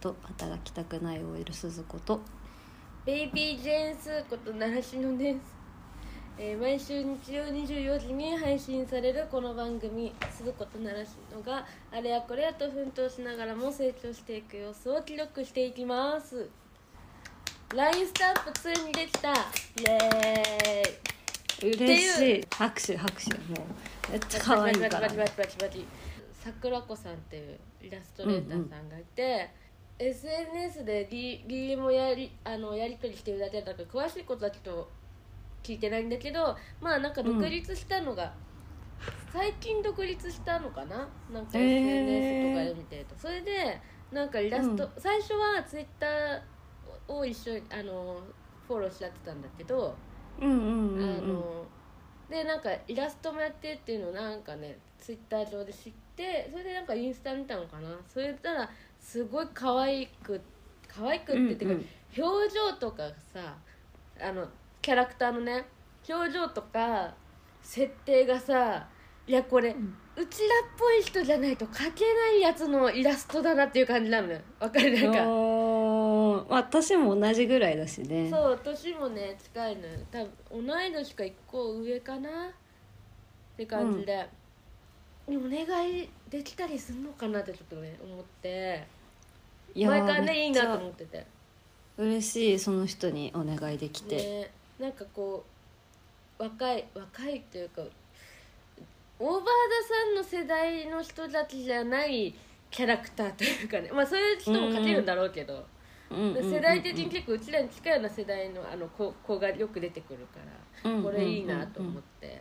番組「アンダーザライト働きたくない OL 鈴子と。ベイビージェーンスーこと習志野です、えー毎週日曜24時に配信されるこの番組「鈴子と習志野」があれやこれやと奮闘しながらも成長していく様子を記録していきます。LINE スタンプついにできた。イエーイ。嬉しい。拍手拍手。もうめっちゃ可愛いから。桜子さんっていうイラストレーターさんがいて、SNS で D- DM をやりあのやり取りしてるだけだから詳しいことはちょっと聞いてないんだけどまあなんか独立したのが、最近独立したのかな？なんか SNS とかで見てると、それでなんかイラスト、うん。最初は Twitter を一緒にあのフォローしちゃってたんだけど、うんうんうんあうん。のでなんかイラストもやってるっていうのをなんかねツイッター上で知ってそれでなんかインスタ見たのかな？それたらすごい可愛く可愛くってっていうか、表情とかさあのキャラクターのね表情とか設定がさいやこれ、ん。うちらっぽい人じゃないと描けないやつのイラストだなっていう感じなのよわかる？なんか。私も同じぐらいだしね。そう年もね近いのよ。多分同い年か1個上かな？って感じで、お願いできたりするのかなってちょっとね思って。いやー前からねいいなと思ってて。嬉しいその人にお願いできて、ねなんかこう若い若いっていうかオーバーダさんの世代の人たちじゃないキャラクターというかね。まあそういう人も描けるんだろうけど、世代的に結構うちらに近いような世代のあの子子がよく出てくるから、うんこれいいなと思って。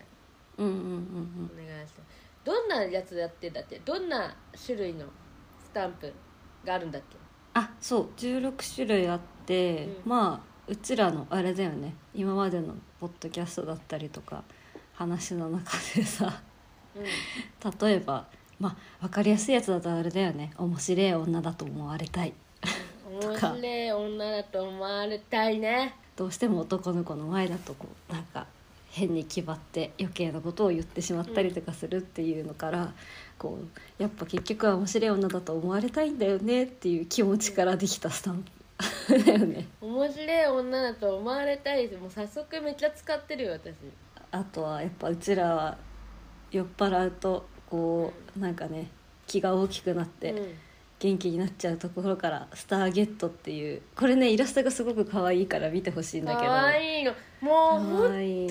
お願いしてどんなやつやってんだってどんな種類のスタンプがあるんだっけ？あそう16種類あって、うん。まあうちらのあれだよね。今までのポッドキャストだったりとか話の中でさうん。例えばまあ分かりやすいやつだとあれだよね。面白い女だと思われたい。面白い女だと思われたいね。どうしても男の子の前だとこうなんか変に気張って余計なことを言ってしまったりとかするっていうのから、こうやっぱ結局は面白い女だと思われたいんだよねっていう気持ちからできたスタンプ。だよね。面白い女だと思われたいですもう早速めっちゃ使ってるよ私。あとはやっぱうちらは酔っ払うとこうなんかね気が大きくなってうん元気になっちゃうところから「スターゲット」っていうこれねイラストがすごく可愛いから見てほしいんだけど。かわいいの。もうほん可愛い。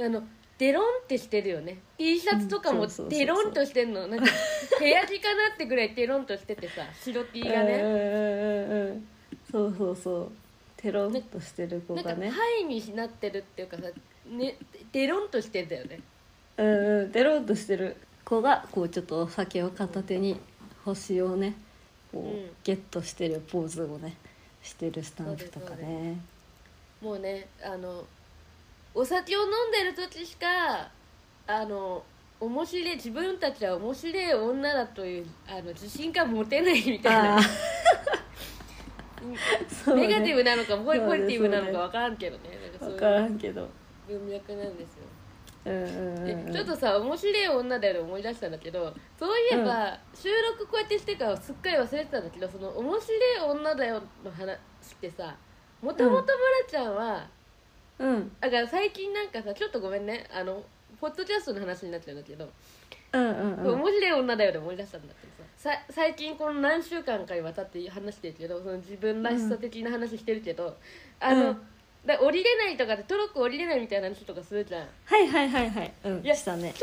あのデロンってしてるよね。T シャツとかもデロンとしてんの。なんか 部屋着かなってぐらいデロンとしててさ白 T がね。うんうんうんうん。そうそうそう。テロンとしてる子なんかがねハイになってるっていうかさ、ね、デロンとしてんだよね。うんうん。テロンとしてる子がこうちょっとお酒を片手に星をねこう、うん。ゲットしてるポーズをねしてるスタンプとかね。もうねあのお酒を飲んでる時しかあの面白い自分たちは面白い女だというあの自信が持てないみたいあなそうね。ネガティブなのかポジそうねポジティブなのか分からんけどね。なんかそう分からんけど。文脈なんですよちょっとさ面白い女だよね思い出したんだけどそういえば、収録こうやってしてからすっかり忘れてたんだけどその面白い女だよの話ってさもともと村ちゃんは、うん。だから最近なんかさちょっとごめんねあのポッドキャストの話になっちゃうんだけど、うんうんうん。面白い女だよで思い出したんだけどささ最近この何週間かにわたって話してるけどその自分らしさ的な話してるけど、あの、うんだ降りれないとかでトロッコ降りれないみたいな話とかするじゃん。はいはいはいはい。うんいやしたね。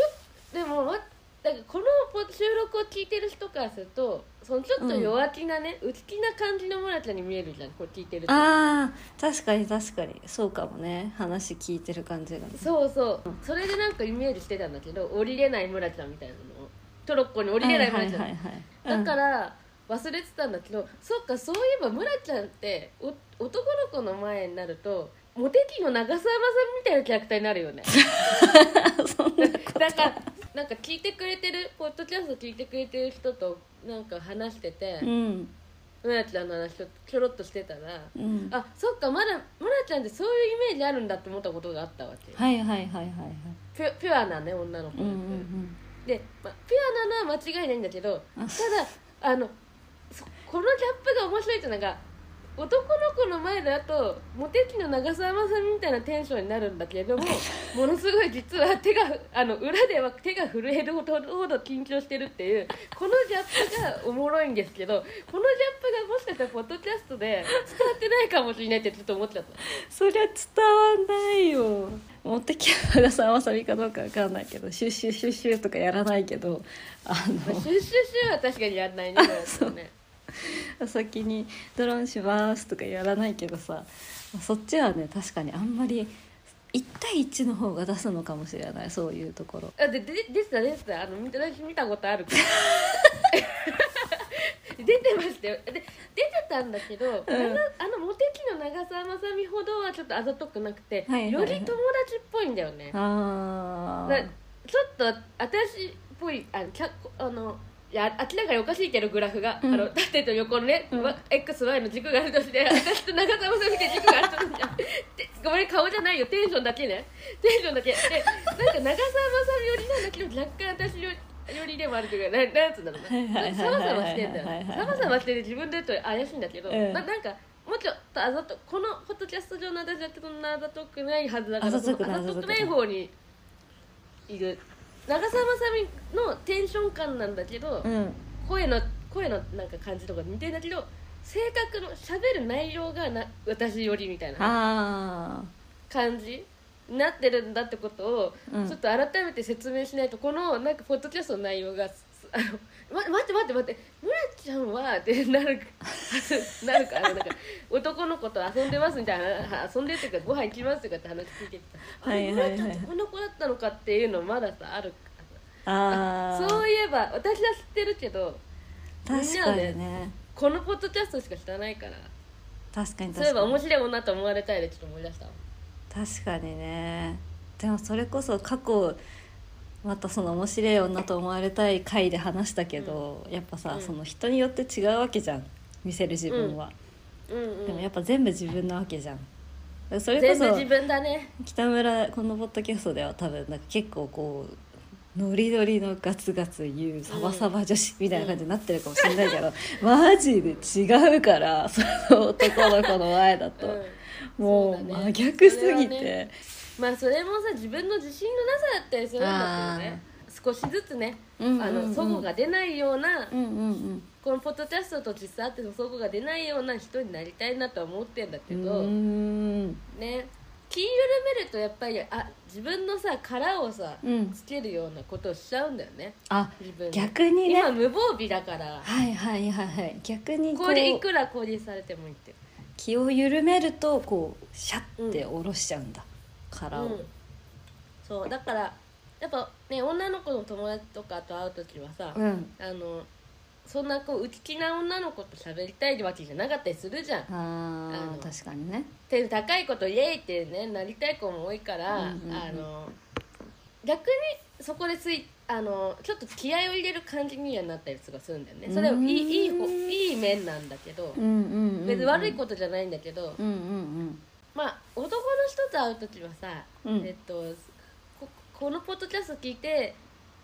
でもわだからこのポ収録を聞いてる人からするとそのちょっと弱気なね、内気な感じの村ちゃんに見えるじゃんこれ聞いてると。あー確かに確かに。そうかもね。話聞いてる感じがね。そうそう。それでなんかイメージしてたんだけど降りれない村ちゃんみたいなのを。トロッコに降りれない村ちゃん、はいはいはいはい。だから忘れてたんだけど、そっかそういえば村ちゃんってお男の子の前になるとモテ期の長澤まさみみたいなキャラクターになるよね。そんなことだからなんか聞いてくれてるポッドキャスト聞いてくれてる人となんか話してて、うん。村ちゃんの話ちょちょろっとしてたら、うん。あそっかまだ村ちゃんってそういうイメージあるんだって思ったことがあったわけ、はいはいはいはいはい。ピュピュアなね女の子、う。んうんで、まあ、ピュアなのは間違いないんだけどあ。ただあのそこのギャップが面白いってなんか男の子の前だとモテ期の長澤まさみみたいなテンションになるんだけれども ものすごい実は手があの裏では手が震えるほどほど緊張してるっていうこのギャップがおもろいんですけどこのギャップがもしかしたらポッドキャストで伝わってないかもしれないってちょっと思っちゃった。そりゃ伝わんないよ持ってきた長澤まさみかどうかわかんないけどシュッシュッシュッシュッとかやらないけどあまあ、シュッシュッシュは確かにやんないねそうね先に「ドローンします」とかやらないけどさそっちはね確かにあんまり1対1の方が出すのかもしれないそういうところあでででしたでしたあの見た私見たことあるから出てましたよ。で出てたんだけど、ん。長あのモテ期の長澤まさみほどはちょっとあざとくなくて、はいはいはいより友達っぽいんだよね。あだちょっと私っぽいあのキャあのいや明らかにおかしいけどグラフが、うん。あの縦と横のね、うん。わ XY の軸があるとして私と長澤まさみで軸があるとするじゃん でごめん顔じゃないよ。テンションだけね。テンションだけ。でなんか長澤まさみよりなんだけど若干私よりよりでもあるというかななんつうんだろうはいはいはいはいなサバサバしてんだよサバサバしてて自分で言うと怪しいんだけど、うん。ななんかもうちょっとあざとこのポッドキャスト上の私だってそんなあざとくないはずだからあざとくないそのあざとくない方にいる。長澤まさみのテンション感なんだけど、うん。声の声のなんか感じとか似てんだけど性格の喋る内容がな私よりみたいなあ感じ。になってるんだってことを、うん。ちょっと改めて説明しないとこのなんかポッドキャストの内容がすあのま待って待って待って村ちゃんはってなる なるからなんか男の子と遊んでますみたいな遊んでるっていうかご飯行きますとかって話聞いてきた、はいはい村ちゃんってこんな子だったのかっていうのまださある。ああそういえば私は知ってるけど確かにね。このポッドキャストしか知らないから。確かに。そういえば面白い女と思われたいでちょっと思い出したわ確かにね。でもそれこそ過去またその面白い女と思われたい回で話したけど、やっぱさ、うん。その人によって違うわけじゃん。見せる自分は、うん。うんでもやっぱ全部自分なわけじゃん。それこそ自分だね。北村このポッドキャストでは多分なんか結構こうノリノリのガツガツ言うサバサバ女子みたいな感じになってるかもしれないけど、マジで違うからその男の子の前だと、うんもう真逆すぎて、ね。まあそれもさ自分の自信のなさだったりするんだけどね。少しずつねうんうんうが出ないようなうんうんうん。このポッドキャストと実際あっての齟齬が出ないような人になりたいなとは思ってんだけうどね。気緩めるとやっぱりあ自分のさ殻をさうん。つけるようなことをしちゃうんだよね。あ自分で。逆にね。今無防備だから。はいはいはいはい。逆にここれいうくうら攻撃されてもいいって気を緩めるとこうシャッて下ろしちゃうんだ、殻を、うん、そうだからやっぱね女の子の友達とかと会う時はさ、うん。あのそんなこう内気な女の子と喋りたいわけじゃなかったりするじゃん。ああ確かにね。点高いことイエイってねなりたい子も多いから、うんうんうん。あの逆にそこでついあのちょっと気合を入れる感じにはなったりとかするんだよね。それはいいいい方いい面なんだけど、別に悪いことじゃないんだけど、まあ男の人と会う時はさ、うん。えっとここのポッドキャスト聞いて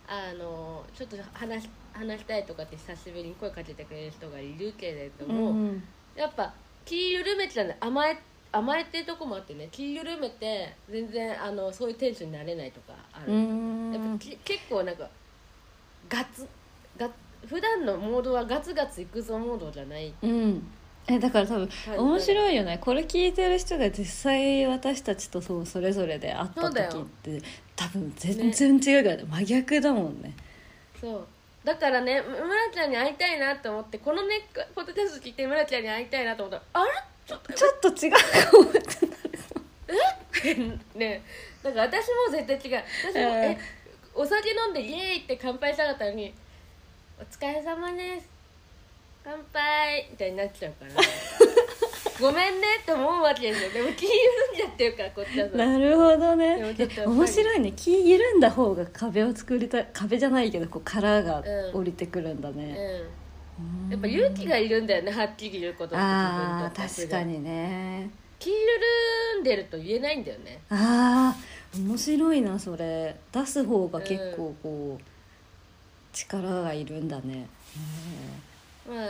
あのちょっと話し話したいとかって久しぶりに声かけてくれる人がいるけれどうんも、うん。やっぱ気緩めちゃうね甘え甘えてるとこもあってね気緩めて全然あのそういうテンションになれないとかある、やっぱき結構なんかガツガ普段のモードはガツガツいくぞモードじゃない。うん。えだから多分面白いよね。これ聞いてる人が実際私たちとそうそれぞれで会った時って多分全然違うから、ね、真逆だもんね。そう。だからねむ村ちゃんに会いたいなと思ってこのねポッドキャスト聞いて村ちゃんに会いたいなと思ったらあれ？ちょっとちょっと違うかもって ねなんか私も絶対違う。私も、うん。えお酒飲んでイエーイって乾杯したかったのに「お疲れ様です。乾杯」みたいになっちゃうから。ごめんねって思うわけですよでも気緩んじゃってるからこっちはさ。なるほどでもね面白いね。気緩んだ方が壁を作りたい壁じゃないけどこう殻がうん。降りてくるんだね、うんやっぱ勇気がいるんだよねはっきり言うことあー自分と確かにね。気緩んでると言えないんだよね。あー面白いなそれ。出す方が結構こう、力がいるんだね。へまあ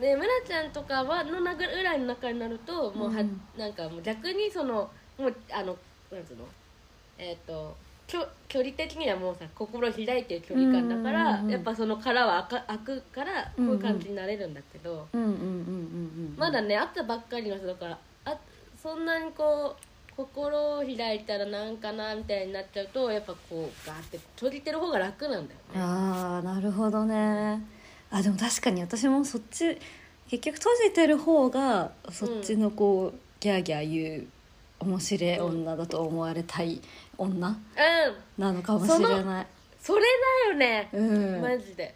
ね村ちゃんとかはのなぐらいの中になるともうは、うん。なんかもう逆にそのもうあのなんつうの？えっ、と距距離的にはもうさ心開いてる距離感だから、うんうんうんうん。やっぱその殻は開か開くからこういう感じになれるんだけど、うんうんうんうんうんまだね会ったばっかりの人だからあそんなにこう心を開いたらなんかなみたいになっちゃうとやっぱこうガーって閉じてる方が楽なんだよね。ああなるほどね。あでも確かに私もそっち結局閉じてる方がそっちのこう、ギャーギャー言う面白い女だと思われたい女？うん。なのかもしれない。それだよね、うん、マジで。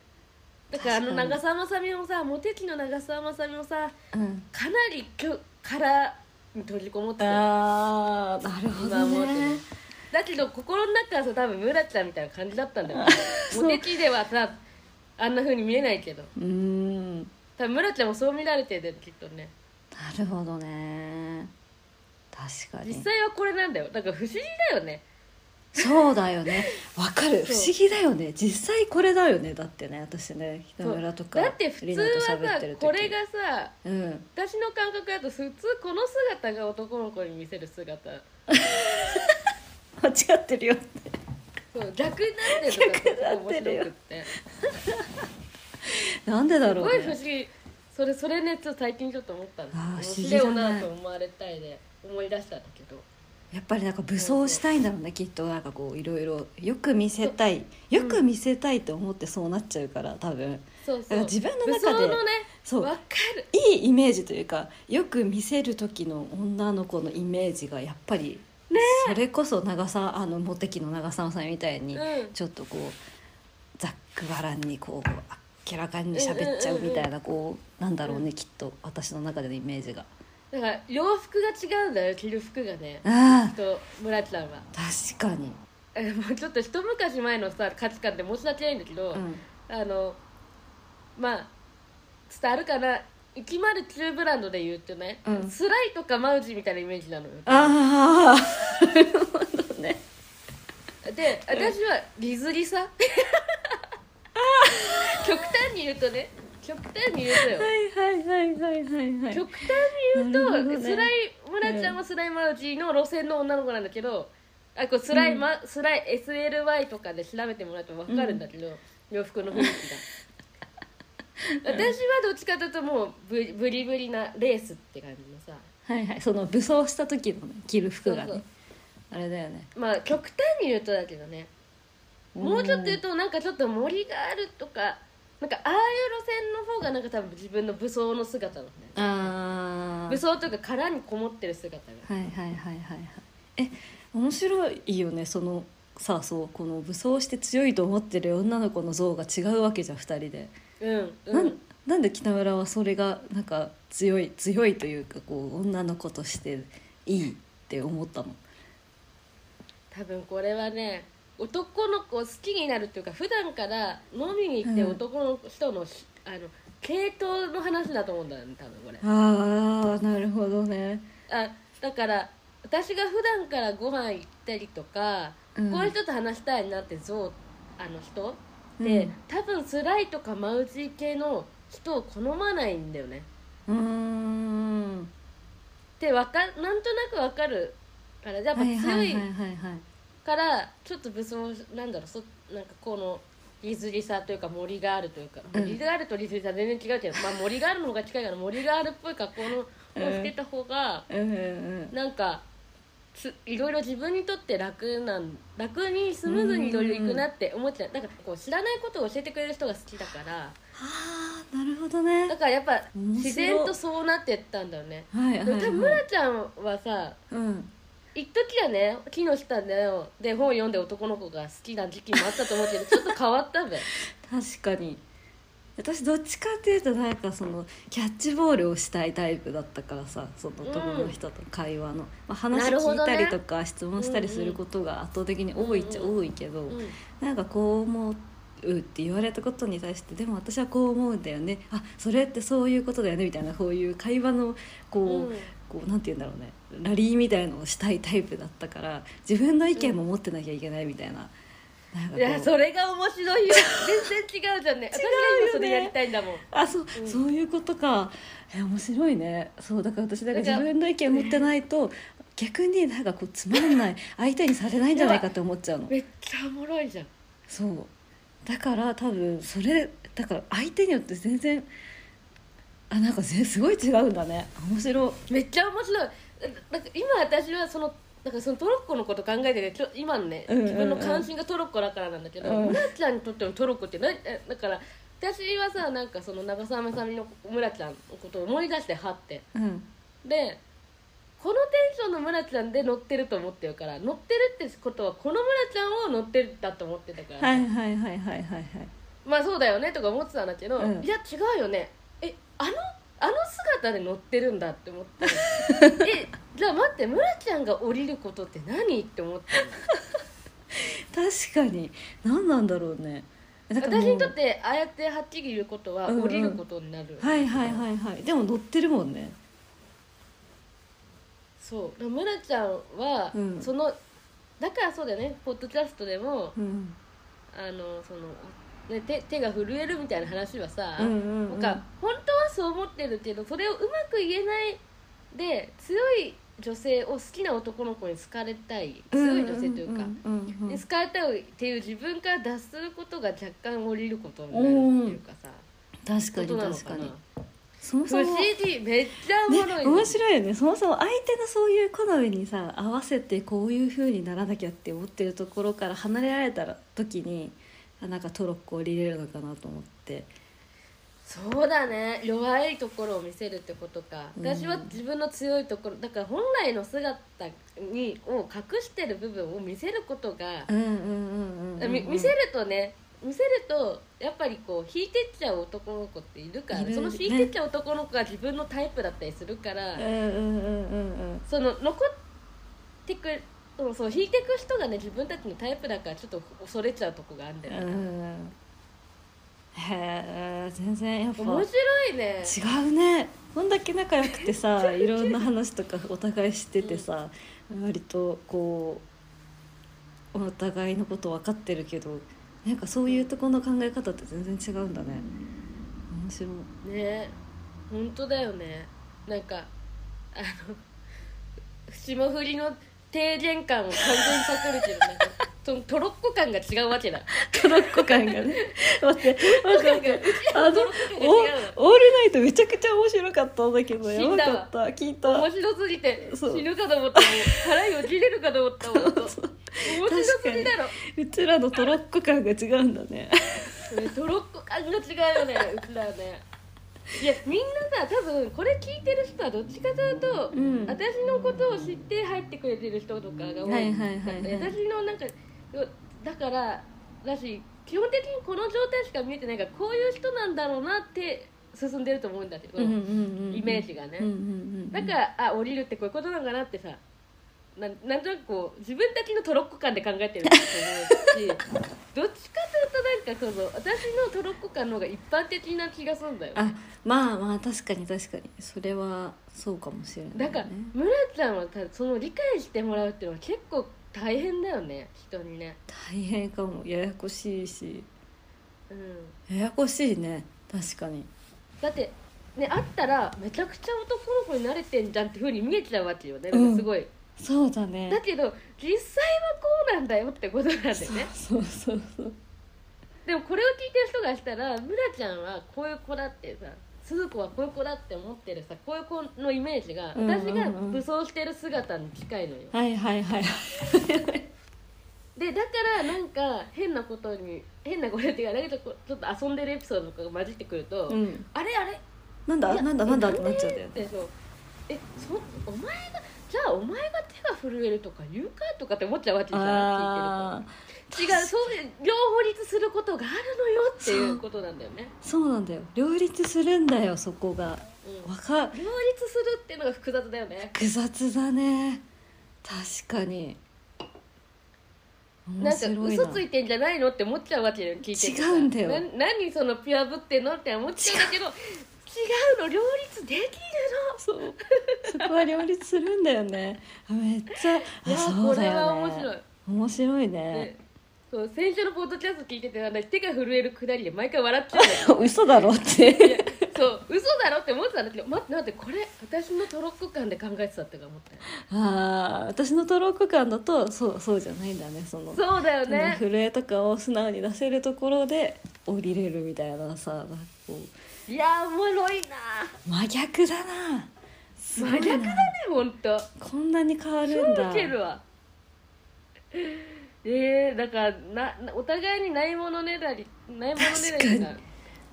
だからあの長澤まさみもさモテ期の長澤まさみもさうん、かなりきょ殻に閉じこもってた。よあーなるほどね。ね。だけど心の中はさ多分村ちゃんみたいな感じだったんだよモテ期ではさあんな風に見えないけど。うーん。多分村ちゃんもそう見られてるきっとね。なるほどね。確かに。実際はこれなんだよ。だから不思議だよねそうだよね。わかる。不思議だよね。実際これだよね。だってね私ね北村とかだって普通はさ喋ってる時。これがさうん。私の感覚だと普通この姿が男の子に見せる姿。間違ってるよそう逆になってる逆にな面ってるよ。って。なんでだすごい不ろうね思議。それそれねちょっと最近ちょっと思ったんです議だね。白いなと思われたいで思い出したんだけどやっぱりなんか武装したいんだろうねきっと。なんかこういろいろよく見せたいよく見せたいと思ってそうなっちゃうから多分。そうだから自分の武中で装のねそう。わかる。いいイメージというかよく見せる時の女の子のイメージがやっぱり、それこそ長さあのモテ期の長澤さんみたいに、うん。ちょっとこうざっくばらんにこう明らかに喋っちゃうみたいなこうなんだろうねきっと私の中でのイメージがだから洋服が違うんだよ着る服がね。と村ちゃんは確かに、えもうちょっと一昔前のさ価値観って申し訳ないんだけど、うん、あのまあ伝わるかな。109ブランドで言うとね、うん。スライとかマウジみたいなイメージなのよ。ああなるほどね。で私はリズリさ 極端に言うとね極端に言うとよ。はいはいはいはいはい。はい極端に言うと、なるほどね。スライ村ちゃんはスライマウジの路線の女の子なんだけど、あこれスライマ、スライ SLY とかで調べてもらうと分かるんだけど、洋服の雰囲気が。私はどっちかというともうブブリブリなレースって感じのさ。はいはい。その武装した時のね着る服がね。そうそう。あれだよね。まあ極端に言うとだけどね。もうちょっと言うとなんかちょっと森があるとかなんかああいう路線の方がなんか多分自分の武装の姿なんだよね。ああ武装というか殻にこもってる姿が。はいはいはいはい。はいえ面白いよねそのさあそうこの武装して強いと思ってる女の子の像が違うわけじゃん2人で、うんうなんんなんで北村はそれがなんか強い強いというかこう女の子としていいって思ったの？多分これはね男の子を好きになるっていうか普段から飲みに行ってうん。男の人の,、あの系統の話だと思うんだよね多分これ。ああなるほどね。あだから私が普段からご飯行ったりとか、うん。こういう人と話したいなって像あの人。で、うん。多分スライとかマウジ系の人を好まないんだよね。うーん。でわかなんとなくわかるからやっぱはい強いはいはいはいからちょっと武装なんだろうそなんかこのリズリさというか森があるというか、うん。森があるとリズリさ全然違うけど、まあ、森があるの方が近いから森があるっぽい格好のをしてた方が、うん。うん。うん。なんかついろいろ自分にとって楽なん楽にスムーズにいろいろいくなって思っちゃうだからこう知らないことを教えてくれる人が好きだから。ああなるほどね。だからやっぱ自然とそうなってったんだよね。はいはい多分はい村ちゃんはさうん一時はね木の下でで本読んで男の子が好きな時期もあったと思うけど ちょっと変わったべ。確かに。私どっちかっていうとなんかそのキャッチボールをしたいタイプだったからさその男の人と会話の、まあ、話聞いたりとか質問したりすることが圧倒的に多いっちゃ多いけど、うん。なんかこう思うって言われたことに対してでも私はこう思うんだよね。あそれってそういうことだよねみたいなこういう会話のこう、うんこうなんて言うんだろうね。ラリーみたいのをしたいタイプだったから自分の意見も持ってなきゃいけないみたいな。なんいやそれが面白いよ。全然違うじゃんね。私が今それやりたいんだもん。あそう、うん。そういうことか。え面白いね。そうだから私だから自分の意見を持ってないと逆になんかこうつまんない。相手にされないんじゃないかって思っちゃうの。めっちゃおもろいじゃん。そう。だから多分それだから相手によって全然あなんかぜすごい違うんだね。面白い。めっちゃ面白い。なんか今私はそのなんかそのトロッコのこと考えてるけど今のね、うんうんうん。自分の関心がトロッコだからなんだけど、うん。村ちゃんにとってのトロッコって何えだから私はさなんかその長澤まさみの村ちゃんのことを思い出してはって。うん。でこのテンションの村ちゃんで乗ってると思ってるから乗ってるってことはこの村ちゃんを乗ってるだと思ってたから、はいはいはいはいはいはい。まあそうだよねとか思ってたんだけど、うん。いや違うよね。えあのあの姿で乗ってるんだって思って えじゃあ待って村ちゃんが降りることって何って思って確かに。何なんだろうね。私にとってああやってはっきり言うことはうんうん。降りることになる、はいはいはいはい。でも乗ってるもんね。そう。村ちゃんは、うん。そのだからそうだよね。ポッドキャストでもうん。あのその、ね、手手が震えるみたいな話はさ、うんうんうん。なんか本当はそう思ってるけどそれをうまく言えないで強い女性を好きな男の子に好かれたい。強い女性というか、好かれたいっていう自分から脱することが若干降りることになるっていうかさ、確かに確かに。そも不そもめっちゃおもろいね、の、面白いよね。そもそも相手のそういう好みにさ合わせてこういう風にならなきゃって思ってるところから離れられたら時にあなんかトロッコ降りれるのかなと思って。そうだね。弱いところを見せるってことか。うん。私は自分の強いところだから本来の姿にを隠してる部分を見せることが、見せるとね見せるとやっぱりこう引いてっちゃう男の子っているからその引いてっちゃう男の子が自分のタイプだったりするから、うんうんうんうん。その残ってくそうそう引いてく人がね自分たちのタイプだからちょっと恐れちゃうとこがあるんだよね、うん。うんへえ全然やっぱ面白いね。違うね。こんだけ仲良くてさ いろんな話とかお互い知っててさ、割とこうお互いのこと分かってるけどなんかそういうところの考え方って全然違うんだね。面白い。ね。本当だよね。なんかあの 霜降りの低減感を完全に悟るけどなんかそのトロッコ感が違うわけだ。トロッコ感がね。待って。なんかなんかあのトロッコ感が違う。オオールナイトめちゃくちゃ面白かったんだけどやば死んだわかった。聞いた。の面白すぎて死ぬかと思ったもん。腹に落ちれるかと思ったもん。面白すぎだろ。うちらのトロッコ感が違うんだね。ねトロッコ感が違うよねうちらはねいやみんなさ多分これ聞いてる人はどっちかというと、うん。私のことを知って入ってくれてる人とかが多いはいはいはいはい私のなんかだからだし基本的にこの状態しか見えてないからこういう人なんだろうなって進んでると思うんだけど、イメージがね。だからあ降りるってこういうことなのかなってさなんなんとなくこう自分たちのトロッコ感で考えてると思うしどっちかというとなんかその私のトロッコ感の方が一般的な気がするんだよ。あまあまあ確かに確かに。それはそうかもしれない、ね、だから村ちゃんはたその理解してもらうっていうのは結構大変だよね人にね。大変かも。ややこしいし。うん。ややこしいね確かに。だってね会ったらめちゃくちゃ男の子に慣れてんじゃんってふうに見えちゃうわけよね。すごい、そうだね。だけど実際はこうなんだよってことなんだよね。そうそうそうでもこれを聞いてる人がしたら村ちゃんはこういう子だってさ鈴子はこういう子だって思ってるさこういう子のイメージが私が武装してる姿に近いのよ、はいはいはいでだからなんか変なことに変なことっていうかだけどこうちょっと遊んでるエピソードとかが混じってくると、うん。あれあれ？なんだ？なんだ？なんだ？えってなっちゃうんだよね。えそお前がじゃあお前が手が震えるとか言うかとかって思っちゃうわけじゃんあ聞いてると。違うそういう両方立することがあるのよっていうことなんだよね、ーそうなんだよ。両立するんだよそこが。うん、わか両立するっていうのが複雑だよね。複雑だね。確かに。面な。んか嘘ついてんじゃないのって思っちゃうわけよ聞いて違うんだよ。な何そのピュアぶってんのって思っちゃうんだけど違うの両立できるそう。そこは両立するんだよね。あめっちゃのいやあそうだこれはよね面白い。面白いね。ね。そう先週のポッドキャスト聞いてて私手が震えるくだりで毎回笑っちゃう 嘘だろって。そう嘘だろって思ってたんだけど待って待ってこれ私のトロッコ感で考えてたって思ったよ。ああ私のトロッコ感だとそうそうじゃないんだねそのそうだよね。震えとかを素直に出せるところで降りれるみたいなさこういやおもろいな。真逆だな。すごいな。真逆だねほんと。こんなに変わるんだ。超ウケるわ。えー、だからななお互いにないものねだりないものねだりが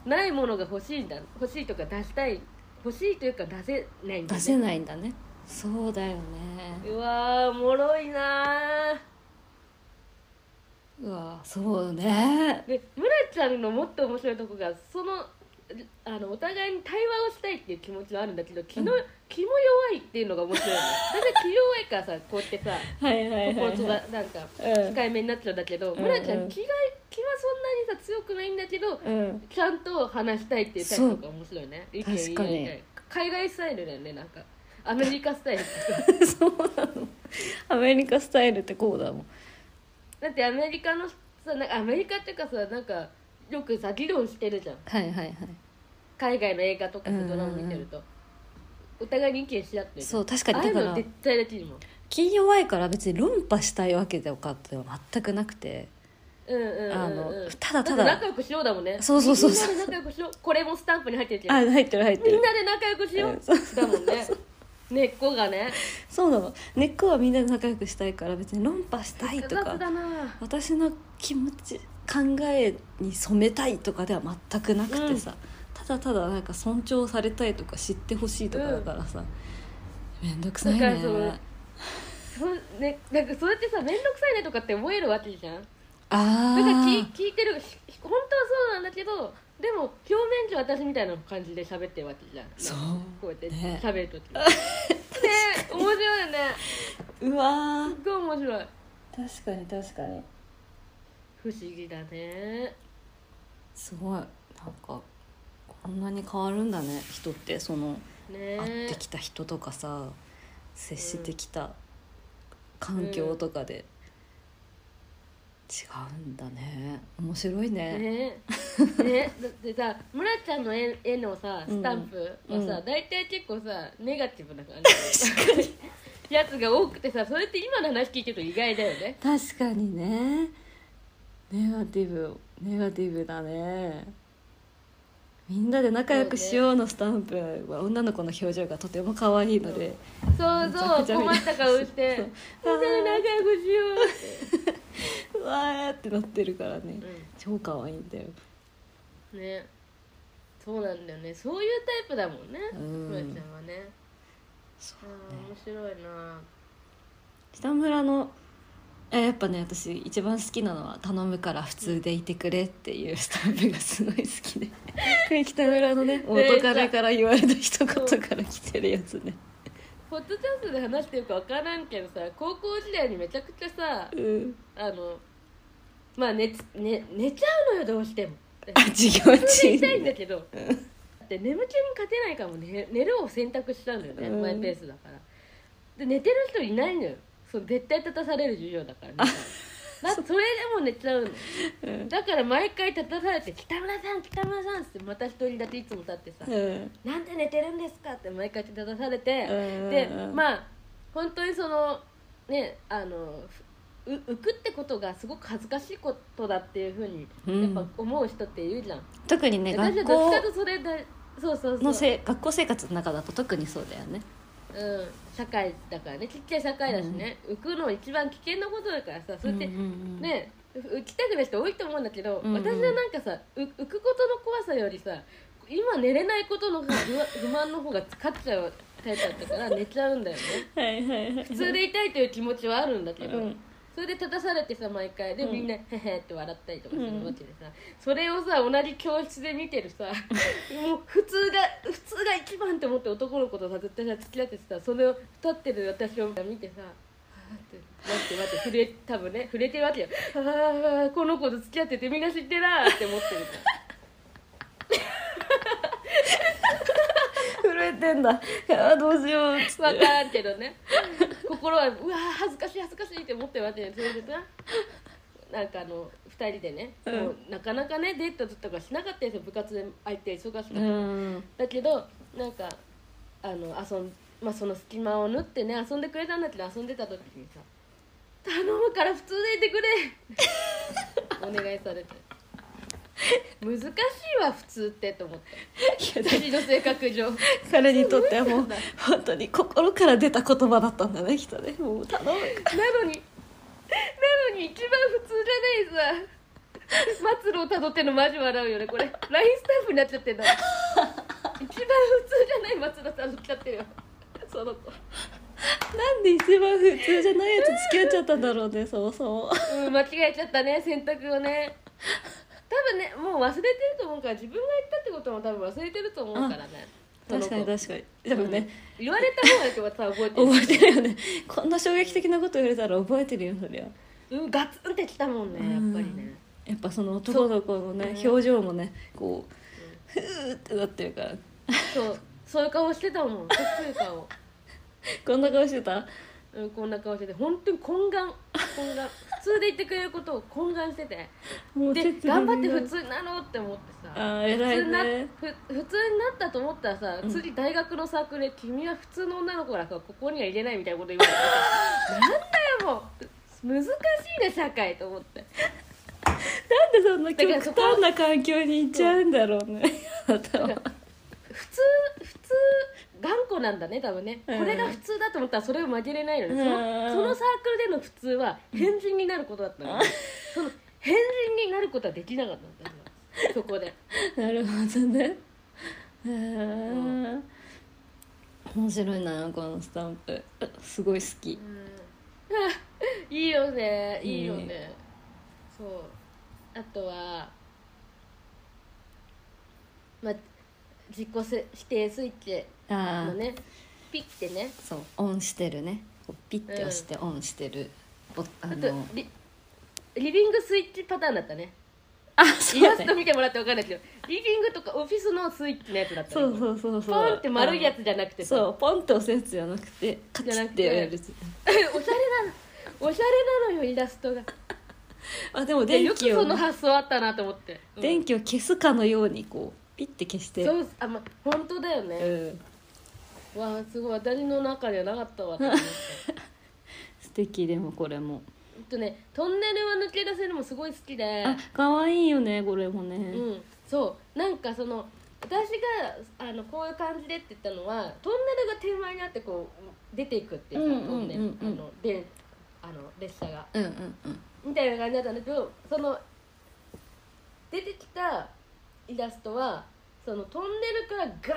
ないものが欲しいんだ。欲しいとか出したい。欲しいというか出せないんだ、ね、出せないんだね。そうだよね。うわーおもろいな。うわそうね。ーで村ちゃんのもっと面白いとこがそのあのお互いに対話をしたいっていう気持ちはあるんだけど気の、うん。気も弱いっていうのが面白いの。私は気弱いからさこうやってさはいはい。はい、心とはだなんかい、控えめになっちゃうんだけど、うん村ちゃうんん気が気はそんなにさ強くないんだけどうん、うん、ちゃんと話したいっていうタイプが面白いね。意見言い合海外スタイルだよねなんか。アメリカスタイル そうなの。アメリカスタイルってこうだもん。だってアメリカのさなんかアメリカっていうかさなんかよくさ議論してるじゃん。はいはいはい。海外の映画とかさうんドラマ見てると、お互いに意見し合ってる。そう確かに。ああいだから絶対できるもん。気弱いから別に論破したいわけとかっては全くなくて。うんうんうん、うん、あのただただ。って仲良くしようだもんね。そうそうそうそう。みんなで仲良くしよう。これもスタンプに入ってるけどあ入ってる入ってる。みんなで仲良くしよう。んうだもんね根っこがね。そうなの。根っこはみんなで仲良くしたいから別に論破したいと複か雑だな。私の気持ち考えに染めたいとかでは全くなくてさ、ただただなんか尊重されたいとか知ってほしいとかだからさ、めんどくさいね。そねなんかそうやってさ面倒くさいねとかって思えるわけじゃん。あだから聞あ聞いてるし本当はそうなんだけどでも表面上私みたいな感じで喋ってるわけじゃん。そうこうやってね喋るとき、ね面白いよね。うわすっごい面白い。確かに確かに不思議だね。すごい。なんかこんなに変わるんだね人って。そのね。会ってきた人とかさ接してきた環境とかで。違うんだね。面白いね。ね。ね。だってさ村ちゃんの絵絵のさスタンプはさ、うん。大体結構さネガティブな感じ。やつが多くてさそれって今の話聞いてると意外だよね。確かにねネガティブネガティブだね。みんなで仲良くしようのスタンプは女の子の表情がとても可愛いのでそうそう困った顔してみんなで仲良くしようって。う わーってなってるからね。う超可愛いんだよ。んね。そうなんだよね。そういうタイプだもんね。うん。村ちゃんはね。そうあー面白いな。北村のえやっぱね私一番好きなのは「頼むから普通でいてくれ」っていうスタンプがすごい好きで。北村のね 元彼から言われた一言から来てるやつね。ポッドキャストで話してるか分からんけどさ高校時代にめちゃくちゃさうん。あのまあ寝つ寝寝ちゃうのよどうしても。あ授業中に痛いんにだけど。だって眠気に勝てないかもね。寝るを選択したんだよね、うん。マイペースだから。で寝てる人いないのよそう絶対立たされる授業だからね。だそれでも寝ちゃうの。うん。だから毎回立たされて「北村さん北村さん」ってまた一人だけいつも立ってさうん「なんで寝てるんですか?」って毎回立たされてうんでまあ本当にそのねあのう浮くってことがすごく恥ずかしいことだっていうふうにうん。やっぱ思う人っているじゃん、特にね学校学校生活の中だと特にそうだよね。うん、社会だからね。ちっちゃい社会だしね、浮くの一番危険なことだからさ。それって、うん。うんうんね浮きたくない人多いと思うんだけど、うんうん私はなんかさう浮くことの怖さよりさ今寝れないことの方が不 不満の方が勝っちゃうタイプだったから寝ちゃうんだよね。はいはいはい。普通でいたいという気持ちはあるんだけど、うんそれで立たされてさ毎回。でうん。みんな「へへ」って笑ったりとかするわけでさ、それをさ同じ教室で見てるさ。もう普通が普通が一番って思って男の子とさ絶対さ付き合ってさそれを立ってる私を見てさって待って待って震え多分ね触れてるわけよ。ああこの子と付き合っててみんな知ってらーって思ってるからてんだ。いやどうしよう。っつって分からんけどね。心はうわー恥ずかしい恥ずかしいって思ってるわけよそれでさなんかあの2人でね、うん。もうなかなかねデートとかしなかったですよ部活で相手忙しかった、うん。だけどなんかあの遊んまあその隙間を縫ってね遊んでくれたんだけど遊んでた時にさ「頼むから普通でいてくれ! 」お願いされて 難しいわ普通ってと思って。私の性格上。彼にとってはもう本当に心から出た言葉だったんだねきっとね。もう頼む。なのになのに一番普通じゃないさ末路をたどってのマジ笑うよね。これ LINE スタンプになっちゃってんだ。一番普通じゃない末路たどっちゃってるよ。その子。なんで一番普通じゃないやつ付き合っちゃったんだろうねそもそも。うん間違えちゃったね選択をね。多分ねもう忘れてると思うから自分が言ったってことも多分忘れてると思うからね。確かに確かに。でもね、言われた方だけはさ覚えてる覚えてるよね。こんな衝撃的なこと言われたら覚えてるよそりゃ。うんガツンってきたもんねやっぱりね。やっぱその男の子のね表情もねこうふーってなってるから。そう。そういう顔してたもん。そっくり顔。こんな顔してた？うん、こんな顔してて本当に懇願懇願。普通で言ってくれることを懇願してて。でもう切頑張って普通なのって思ってさ。あー偉い普通なねふ普通になったと思ったらさ、次大学のサークルで「君は普通の女の子だからここには入れない」みたいなこと言われてさ。なんだよもう。難しいね社会と思って。なんでそんな極端な環境に行っちゃうんだろうね普通 普通頑固なんだね多分ね、うん。これが普通だと思ったらそれを曲げれないのね、そうん。のそのサークルでの普通は変人になることだったの、その変人になることはできなかったんだよ。そこで。なるほどね。へえ面白いなこのスタンプ。すごい好き。いいよね。いいよいいね。そう。あとはまあ自己せ否定スイッチのねピッてね。そうオンしてるね。ピッて押してオンしてる、ボああとのリリビングスイッチパターンだったね。あそうね。イラスト見てもらって分かんないけどリビングとかオフィスのスイッチのやつだったそうそうそうそう。ポンって丸いやつじゃなくてさ。そうポンって押すやつじゃなくてカチッてやるやつ。おしゃれなおしゃれなのよイラストが。あでもで電気をよくその発想あったなと思って、うん。電気を消すかのようにこうピッて消して。そうあま本当だよね、うん。わあすごい。私の中にはなかったわと思って。素敵でもこれも。えっとねトンネルは抜け出せるのもすごい好きで。あ可愛いよねこれもね、うん。そう。なんかその私があのこういう感じでって言ったのはトンネルが手前にあってこう出ていくっていうさ、うんうんうんうん。トンネル。あのであの列車が。うんうんうん。みたいな感じだったんだけどその出てきたイラストはそのトンネルからガ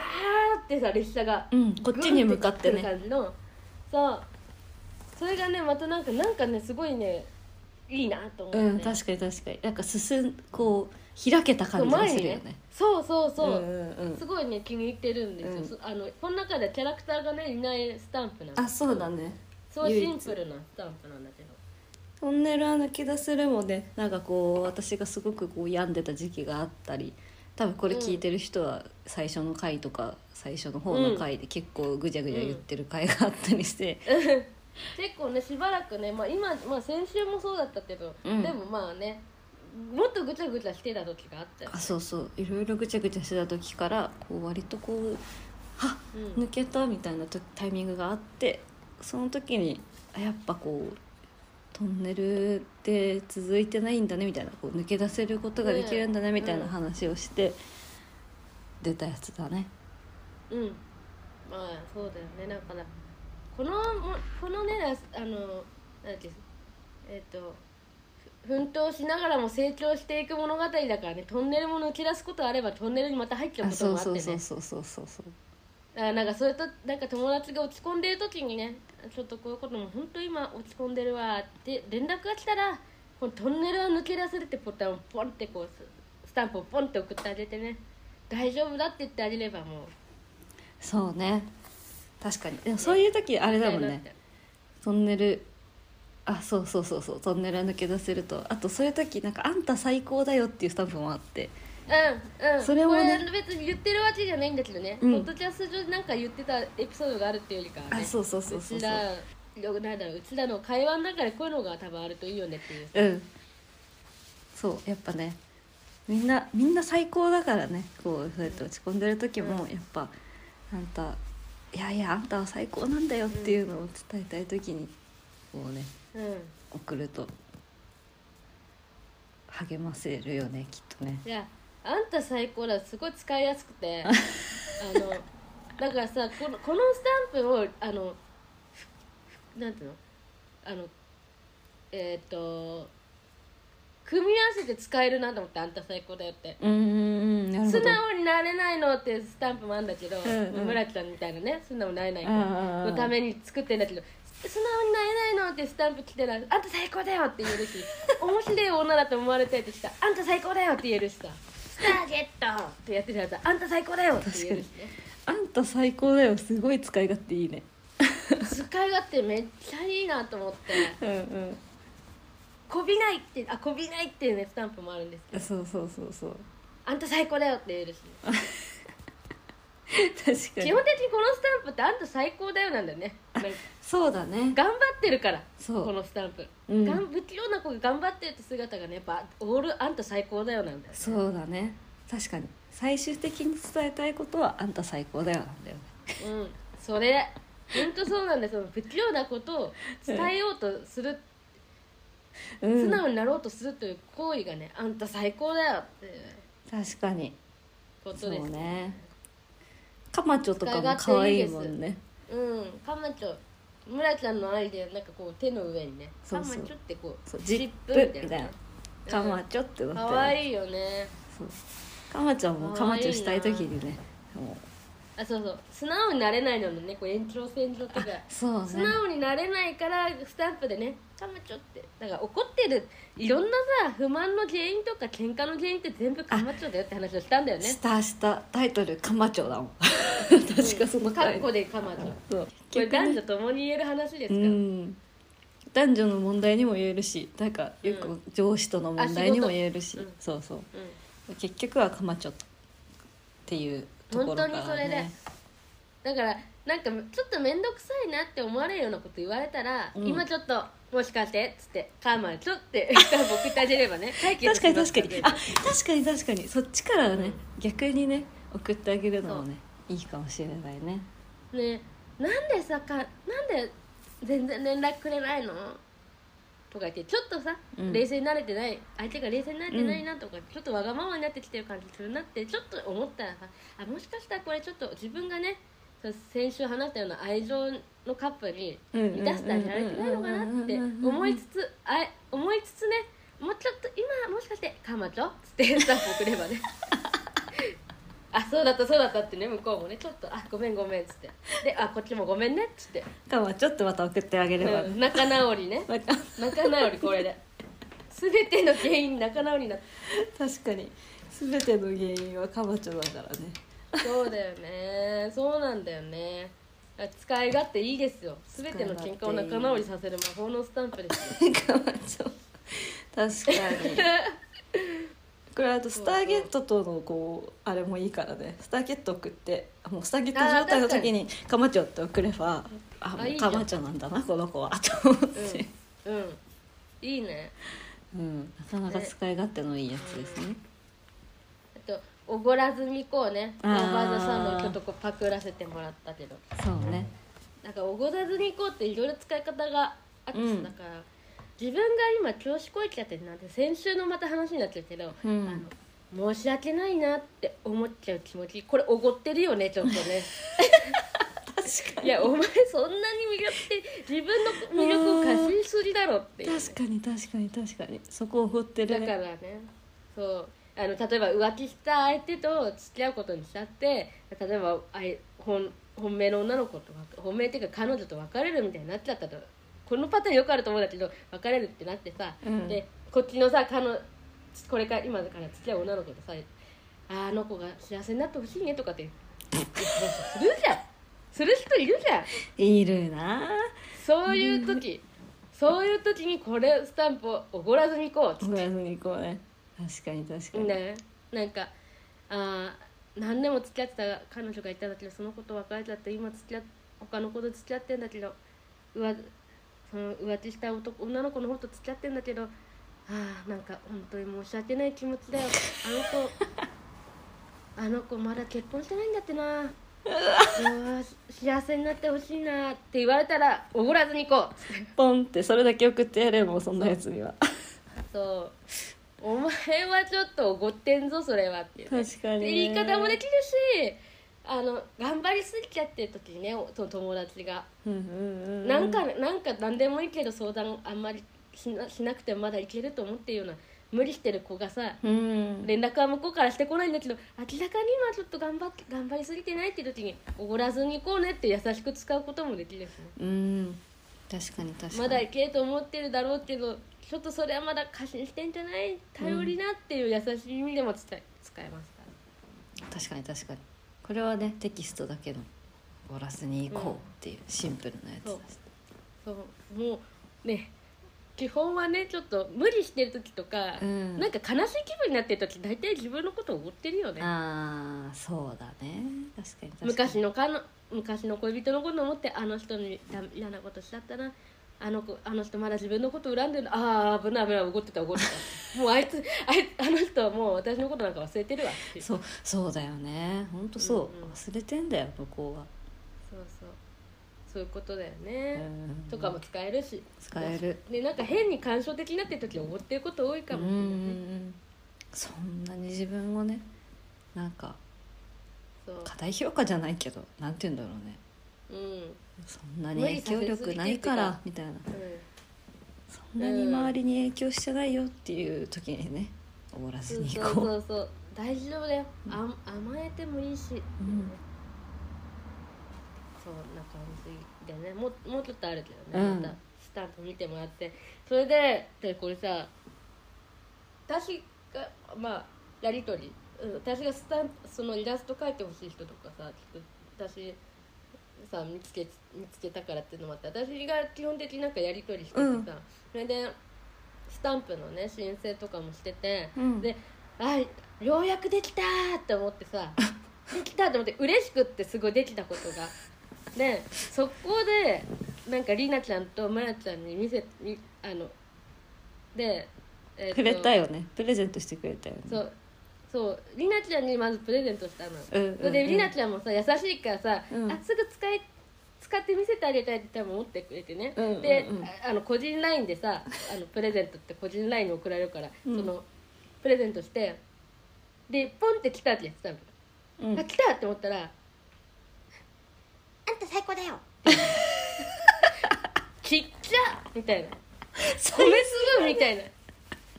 ーってさ列車がうんこっちに向かってね。感じの。そう。それがねまたなんかなんかねすごいねいいなと思って、うん確かに確かに。なんか進んこう開けた感じがするよね。そうそうそう、んうんうん。すごいね気に入ってるんですよ、うん。そあのこの中でキャラクターがねいないスタンプなんあそうだね。そうシンプルなスタンプなんだけど。トンネルは抜け出せるもね。なんかこう私がすごくこう病んでた時期があったり多分これ聞いてる人は最初の回とか最初の方の回で結構ぐちゃぐちゃ言ってる回があったりして、結構ねしばらくね、まあ、今、まあ、先週もそうだったけど、うん。でもまあねもっとぐちゃぐちゃしてた時があったよあ、そうそう。いろいろぐちゃぐちゃしてた時からこう割とこうはっうん。抜けたみたいなとタイミングがあってその時にあやっぱこうトンネルって続いてないんだねみたいなこう抜け出せることができるんだねみたいな話をして出たやつだね。うん。まあそうだよね。だからこのもこのねあのなんていうえっ、とふ奮闘しながらも成長していく物語だからねトンネルも抜け出すことあればトンネルにまた入っちゃうあこともあってね。そうそうそうそうそうそうだからなんかそれとなんか友達が落ち込んでる時にねちょっとこういうことも本当今落ち込んでるわって連絡が来たらこのトンネルを抜け出せるってボタンをポンってこうススタンプをポンって送ってあげてね。大丈夫だって言ってあげればもう。そうね。確かに。でもそういう時あれだもんね。トンネルあそうそうそうそうトンネル抜け出せると。あとそういう時なんか「あんた最高だよ」っていうスタンプもあってうんうん。それもね。これ別に言ってるわけじゃないんだけどね、うん。ポッドキャスト上でなんか言ってたエピソードがあるっていうよりかはね。あそうそうそうそうそう。ちらよなんだろううちらの会話の中でこういうのが多分あるといいよねっていう。うん。そうやっぱね。みんなみんな最高だからね。こうそうやって落ち込んでる時もうん。やっぱあんたいやいやあんたは最高なんだよっていうのを伝えたい時にこうねうん。送ると励ませるよねきっとね。いやあんた最高だ。すごい使いやすくて。あのだからさこのこのスタンプをあのふなんていうの？あのえっ、と組み合わせて使えるなと思ってあんた最高だよって。うん素直になれないのってスタンプもあるんだけど、んうん。村木さんみたいなね素直になれない子うんうんうん。のために作ってんだけど素直になれないのってスタンプ来てらあんた最高だよって言えるし面白い女だと思われたいとしたらあんた最高だよって言えるしさ。スターゲット！ってやってるやつ。はあんた最高だよ！って言えるしね。あんた最高だよ。すごい使い勝手いいね。使い勝手めっちゃいいなと思って。うんうん。こびないってあこびないっていうねスタンプもあるんですけど。そうそうそうそう。あんた最高だよって言えるし、ね、確か基に本的にこのスタンプってあんた最高だよなんだよね。なんかそうだね。頑張ってるからそう。このスタンプ、うん。がん不器用な子が頑張ってるって姿がねやっぱオールあんた最高だよなんだよそうだね。確かに。最終的に伝えたいことはあんた最高だよなんだよね。うん。それ。本当そうなんですよ不器用なことを伝えようとする、うん。素直になろうとするという行為がねあんた最高だよっていう確かに。そうことですねカマチョとかも可愛いもんね。うんカマチョ。村ちゃんのアイデアなんかこう手の上にねそうそう。カマチョってこうそうジップみたいな。カマチョってなってかわいいよね。そう。カマちゃんもカマチョしたい時にねもうあそうそう。素直になれないののねこう延長線上とか。そうね。素直になれないからスタンプでね「カマチョ」って。だから怒ってるいろんなさ不満の原因とか喧嘩の原因って全部カマチョだよって話をしたんだよね。したした。タイトルカマチョだもん。確かその回。カッコでカマチョそう。これ男女ともに言える話ですうか？ら、ん。男女の問題にも言えるしなんかよく上司との問題にも言えるし、うんそうそう。うん。結局はカマチョっていうところから、ね、本当にそれでだからなんかちょっと面倒くさいなって思われるようなこと言われたら、うん。今ちょっともしかしてっつって「カーマンちょ」ってスタンプ送ってあげればね確かに確かに。あ確かに確かに。そっちからね、逆にね送ってあげるのもねいいかもしれないね。ね。なんでさかなんで全然連絡くれないの？とか言ってちょっとさ、うん冷静になれてない相手が冷静になれてないなとか、ちょっとわがままになってきてる感じするなってちょっと思ったらさあもしかしたらこれちょっと自分がね先週話したような愛情のカップに満たしてあげられてないのかなって思いつつあい思いつつねもうちょっと今もしかして「カマチョ?」っつってスタンプ送ればねあそうだったそうだったってね。向こうもね。ちょっと「あごめんごめん」っつって。で「あこっちもごめんね」っつって、カマチョってまた送ってあげれば、うん仲直りね。なんか仲直りこれで。全ての原因仲直りになっ確かに。全ての原因はカマチョだからね。そうだよね。そうなんだよね。使い勝手いいですよ。全ての喧嘩を仲直りさせる魔法のスタンプですよ。カマチョ。確かに これあとスターゲットとのこうあれもいいからね。スターゲット送ってもうスターゲット状態の時に「カマチョ」って送ればあもうカマチョなんだなこの子は。と思って、うん、うん、いいね。うん。なかなか使い勝手のいいやつですね。あと「おごらずにこうね。あー。ラバーザさんの曲とこパクらせてもらったけど。そうね。なんかおごらずにこうっていろいろ使い方があってさ、うん。だから自分が今調子こいちゃってるなんて先週のまた話になっちゃうけど、うん。あの申し訳ないなって思っちゃう気持ちこれおごってるよねちょっとね。確かいやお前そんなに魅力って自分の魅力を過信しすぎだろっていう。ね、確かに確かに確かに。そこを掘ってるだからねねそう。あの例えば浮気した相手と付き合うことにしちゃって例えばあい本本命の女の子とわ本命っていうか彼女と別れるみたいになっちゃったとこのパターンよくあると思うんだけど別れるってなってさ、うん。でこっちのさ彼女これから今だから付き合う女の子とさああの子が幸せになってほしいねとかってするじゃん。する人いるじゃん。いるな。そういう時、そういう時にこれスタンプをおごらずに行こうおやすみ行こうね。確かに確かに、ね。なんかあー何年も付き合ってた彼女がいたんだけどその子と別れちゃって今付き合っ他の子と付き合ってんだけど浮その浮気した男女の子の方と付き合ってんだけどあーなんか本当に申し訳ない気持ちだよ。あの子 あの子まだ結婚してないんだってな。幸せになってほしいな。って言われたらおごらずに行こう。ポンってそれだけ送ってやれもうそんなやつには。そう。お前はちょっとおごってんぞそれはっていうね。確かに言い方もできるしあの頑張りすぎちゃってる時にね友達が、うんうんうん。なんかなんか何でもいいけど相談あんまりしなしなくてもまだいけると思ってるような無理してる子がさうん。連絡は向こうからしてこないんだけど明らかに今ちょっと頑張って頑張りすぎてないっていう時におごらずに行こうねって優しく使うこともできるしね。うん。確かに確かに。まだいけると思ってるだろうけどちょっとそれはまだ過信してんじゃない？頼りなっていう優しい意味でも伝え使えますから。確かに確かにこれはねテキストだけの「おらずに行こう」っていうシンプルなやつだしそうもうね基本はねちょっと無理してる時とか、うん。なんか悲しい気分になってる時大体自分のことを思ってるよね。ああそうだね。確かに確かに。昔のかの昔の恋人のことを思ってあの人にだ嫌なことしちゃったなあの子あの人まだ自分のこと恨んでるああ危ない危ない。怒ってた怒ってた。もうあいつあいあの人はもう私のことなんか忘れてるわってそうそうだよね。本当そう、うんうん。忘れてんだよ向こうは、そうそう。そういうことだよね、うん。とかも使えるし。使える。でなんか変に感傷的になってる時は思ってること多いかも。しれない、うん。そんなに自分をねなんかそう。過大評価じゃないけどなんて言うんだろうねうん。そんなに影響力ないからみたいな。そんなに周りに影響してないよっていう時にねおごらずそう。そうに行こうそうそう。大丈夫だよ、あん。甘えてもいいし、ん。そんな感じでね。もうもうちょっとあるけどね、うん。またスタンプ見てもらって。それででこれさ私がまあやり取り。うん。私がスタンプそのイラスト描いてほしい人とかさ私さ見つけ見つけたからっていうのもあって私が基本的になんかやり取りしててさ、うん。それでスタンプのね申請とかもしてて、うん。であようやくできたーって思ってさ できたと思って嬉しくってすごいできたことが。でそこでなんかりなちゃんとまやちゃんに見せみあので、えーとくれたよね。プレゼントしてくれたよね。そうそうりなちゃんにまずプレゼントしたの、うんうんうんそれでりなちゃんもさ優しいからさ、うん。あすぐ使い使って見せてあげたいって多分思ってくれてね、うんうんうん。でああの個人 LINE でさあのプレゼントって個人 LINE に送られるから、うん。そのプレゼントしてでポンって来たってやつ多分、うん。あ来たって思ったら「あんた最高だよ」ちっちゃみたいな。米粒みたいな。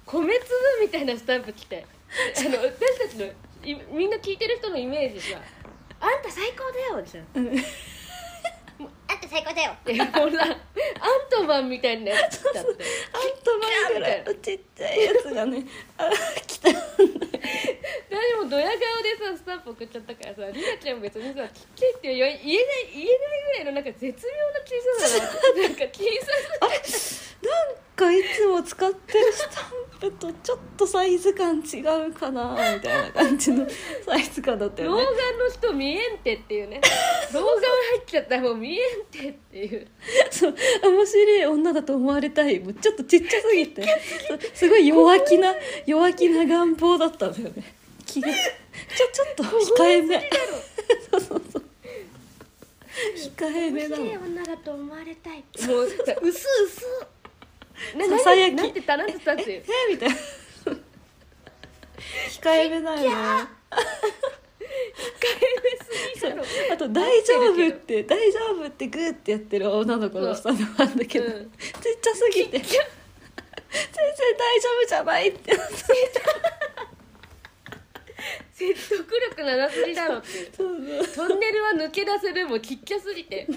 米粒みたいなスタンプ来て あの私たちのいみんな聞いてる人のイメージさ「あんた最高だよ」じゃん。もうあんた最高だよ」ってもうさアントマンみたいなやつ来ちゃってあんた前ぐらいのちっちゃいやつがね。あ来た。私もドヤ顔でさスタンプ送っちゃったからさりなちゃんも別にさちっちゃいって言えない言えないぐらいのなんか絶妙な小ささな。なんか小ささなんかいつも使ってるスタンプとちょっとサイズ感違うかなみたいな感じのサイズ感だった老よね。眼の人見えんてっていうね。老眼入っちゃったらもう見えんてっていう。そう。面白い女だと思われたい。もうちょっとちっちゃすぎて。そう。すごい弱気な弱気な願望だったんだよね。気がちょちょっと控えめ。そうそうそう控えめなの面白い女だと思われたい。もうさ薄々なささやき。なんてたなんてたっていう。えみたいな控えめだよね。控えめすぎだろあと「大丈夫」って「大丈夫」ってグーってやってる女の子のスタンドもあるんだけど、うん。ちっちゃすぎて「全然大丈夫じゃない」って。説得力なさすぎだろってトンネルは抜け出せるもうちっちゃすぎて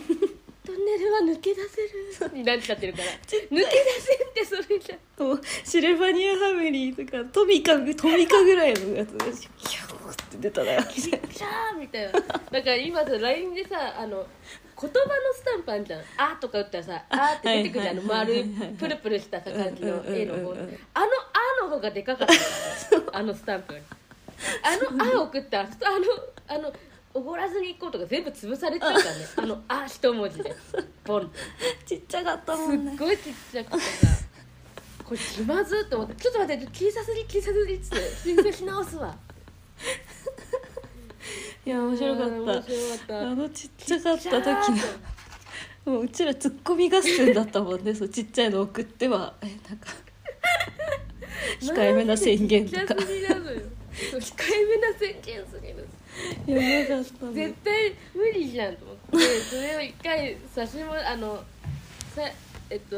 トンネルは抜け出せる。になっちゃってるから。抜け出せんってそれじゃもうシルバニアファミリーとかトミカトミカぐらいのやつがヒャーって出たら。ちっちゃーみたいなだから今さ LINE でさあの言葉のスタンプあるじゃん「あ」とか打ったらさ「あ」って出てくるじゃん。あの丸いプルプルしたさ感じの絵の方あの「あ」の方がでかかった。あのスタンプ。あの「あ」を送った。らあのあのおごらずに行こうとか全部潰されちゃうからねあの「あ」一文字で。ボン。ちっちゃかったもすっんねごいちっちゃくてさ。これ気まずっと思って「ちょっと待って小さすぎ小さすぎ」っつって。申請し直すわ。いや面白かった。白かった。あのちっちゃかった時の。もううちらツッコミ合戦だったもんね。そうちっちゃいの送っては。えなんか。控えめな宣言とか。控えめな宣言すぎる やばかったね絶対無理じゃんと思って。それを一回差しもあのさえっと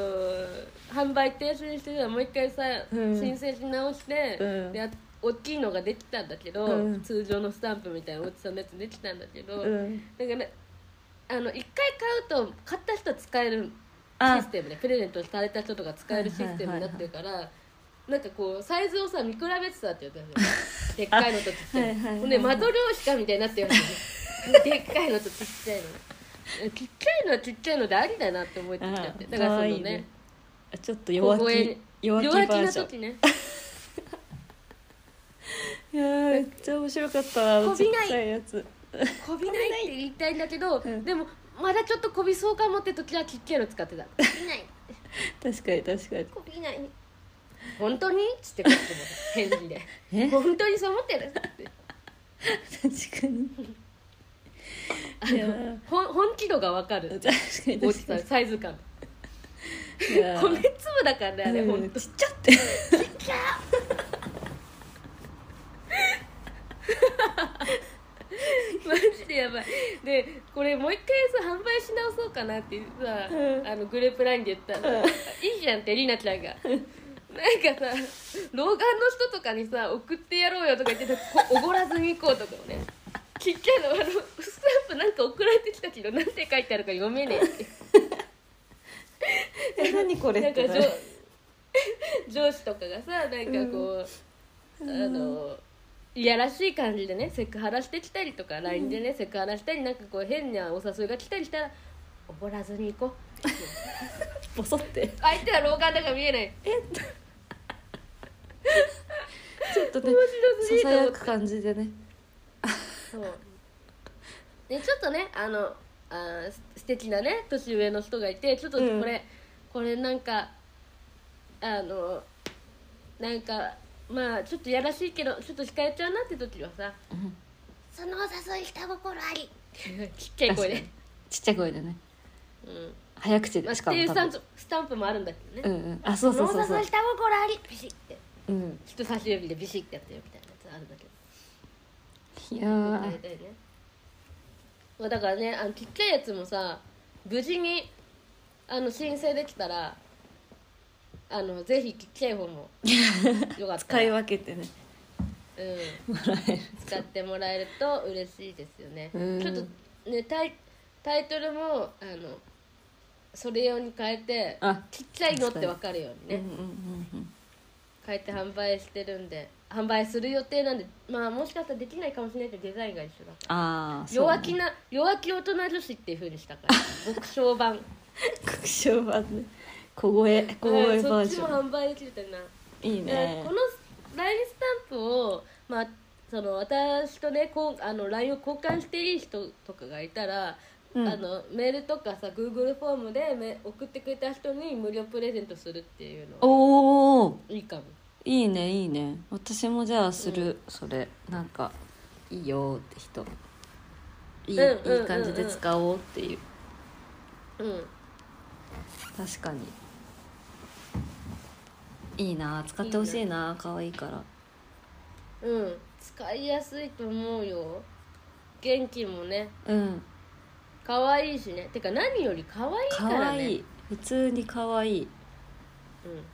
販売停止にしてたらもう一回さ、うん。申請し直して、うん。であ大きいのができたんだけど、うん。通常のスタンプみたいな大きさのやつできたんだけど、うん。だからあの一回買うと買った人は使えるあ。システムでプレゼントされた人とか使えるシステムになってるから、なんかこうサイズをさ見比べてたって言ったんですよでっかいのとちっちゃいの。ほんで窓漁師かみたいになってるわけねでっかいの。と ちっちゃいの。ちっちゃいのはちっちゃいのでありだなって思ってきちゃって。あだからそのねね。ちょっと弱気弱気バ弱気な時ね。いやーめっちゃ面白かったあのちっちゃいやつ。こびないって言いたいんだけど、うん。でもまだちょっとこびそうかもって時はちっちゃいの使ってた。こびない確かに確かに。こびない本当に？っつってこっちも返事で。え？本当にそう思ってる？って。確かに。あのほん本気度が分かる。確かに大確かに。サイズ感。いやー。米粒だからねあれうん本当。ちっちゃって。マジでやばい。でこれもう一回さ販売し直そうかなってさ、うん。あのグループ LINE で言ったら、うん。いいじゃんってりなちゃんがなんかさ老眼の人とかにさ送ってやろうよとか言ってたこおごらずに行こうとかもね。ちっちゃいのあのスタンプなんか送られてきたけどなんて書いてあるか読めねえって。え何これなんか上司とかがさなんかこう、あのいやらしい感じでねセクハラしてきたりとか LINE でね、セクハラしたりなんかこう変なお誘いが来たりしたらおぼらずに行こう。ボソって。相手は老眼だから見えない ちょっとね面白すぎささやく感じでね。そう。でちょっとねあのあ素敵なね年上の人がいてちょっとこれ、うん。これなんかあのなんかまあちょっとやらしいけどちょっと控えちゃうなって時はさうん「そのお誘い下心あり」ちっちゃい声で、ちっちゃい声でね。うん。早口まあ、でしかっていうスタンプもあるんだけどね、うんうん。あそうそうそうそう。そのお誘い下心あり。ビシッてうん。人差し指でビシッてやってるみたいなやつあるんだけど。いやー。大体ねまあだからねあのちっちゃいやつもさ無事にあの申請できたらあのぜひちっちゃい方もよかった使いら、分けてね。うん、もらえる使ってもらえると嬉しいですよね。うん。ちょっとねタイタイトルもあのそれ用に変えてあちっちゃいのって分かるようにね、うんうんうん変えて販売してるんで販売する予定なんでまあもしかしたらできないかもしれないけどデザインが一緒だから。ああ弱気な弱気大人女子っていう風にしたから極小版。国章版ね。小声小声そバージョっちも販売できるといいな、ンいいえねこの LINE スタンプをまあその私とねこうあの LINE を交換していい人とかがいたら、うん。あのメールとかさ Google フォームでめ送ってくれた人に無料プレゼントするっていうのおおいいかも。いいねいいね。私もじゃあする、それ。なんかいいよって人。いい,、うんうんうんうん。いい感じで使おうっていう。うん。確かに。いいな使ってほしいな可愛いから。うん。使いやすいと思うよ。元気もね。うん。可愛いしね。てか何より可愛いか可らね。愛い。普通に可愛い。うん